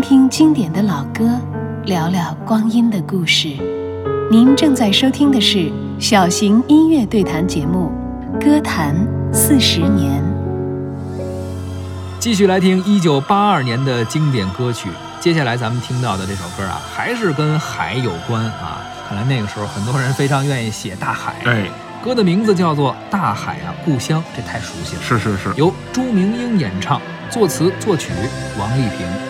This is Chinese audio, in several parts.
听听经典的老歌，聊聊光阴的故事。您正在收听的是小型音乐对谈节目《歌坛四十年》。继续来听一九八二年的经典歌曲。接下来咱们听到的这首歌啊，还是跟海有关啊。看来那个时候很多人非常愿意写大海。哎，歌的名字叫做《大海啊故乡》，这太熟悉了。是是是，由朱明英演唱，作词作曲王丽萍。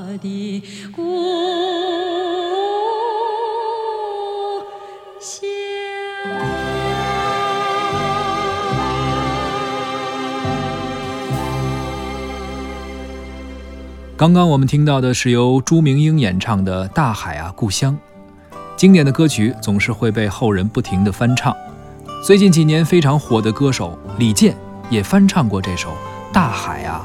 我的故乡。刚刚我们听到的是由朱明英演唱的《大海啊故乡》。经典的歌曲总是会被后人不停地翻唱。最近几年非常火的歌手李健也翻唱过这首《大海啊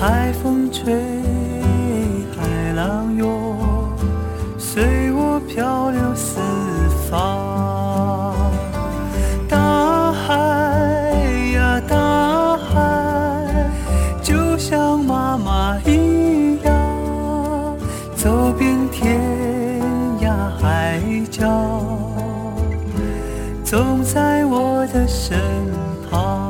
海风吹，海浪涌，随我漂流四方。大海呀，大海，就像妈妈一样，走遍天涯海角，总在我的身旁。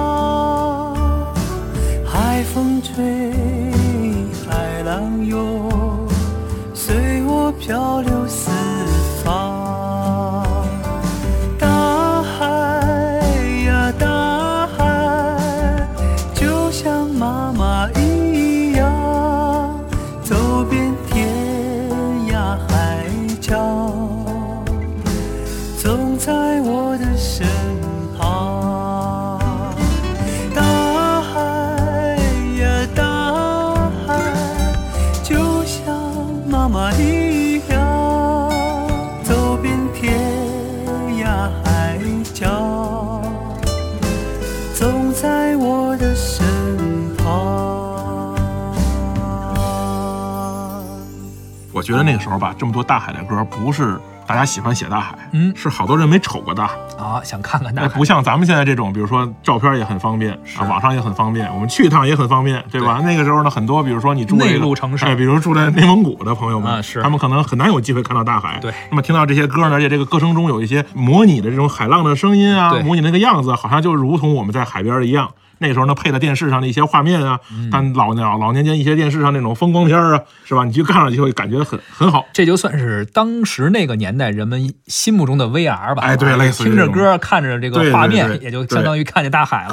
漂流四方。大海呀，大海，就像妈妈一样，走遍天涯海角，总在我的身旁。大海呀，大海，就像妈妈一，我觉得那个时候吧，这么多大海的歌，不是大家喜欢写大海，嗯是好多人没瞅过大海。啊，想看看大哎，海不像咱们现在这种，比如说照片也很方便，啊，网上也很方便，我们去一趟也很方便，对吧？那个时候呢，很多比如说你住这个内陆城市哎，比如住在内蒙古的朋友们，啊是他们可能很难有机会看到大海。对那么听到这些歌呢，而且这个歌声中有一些模拟的这种海浪的声音啊，模拟那个样子，好像就如同我们在海边一样。那时候呢，配的电视上的一些画面啊，嗯但老老老年间一些电视上那种风光片啊，是吧？你去看上去就会感觉很很好。这就算是当时那个年代人们心目中的 VR 吧。哎对类似于听着歌看着这个对对画面，对也就相当于看见大海了。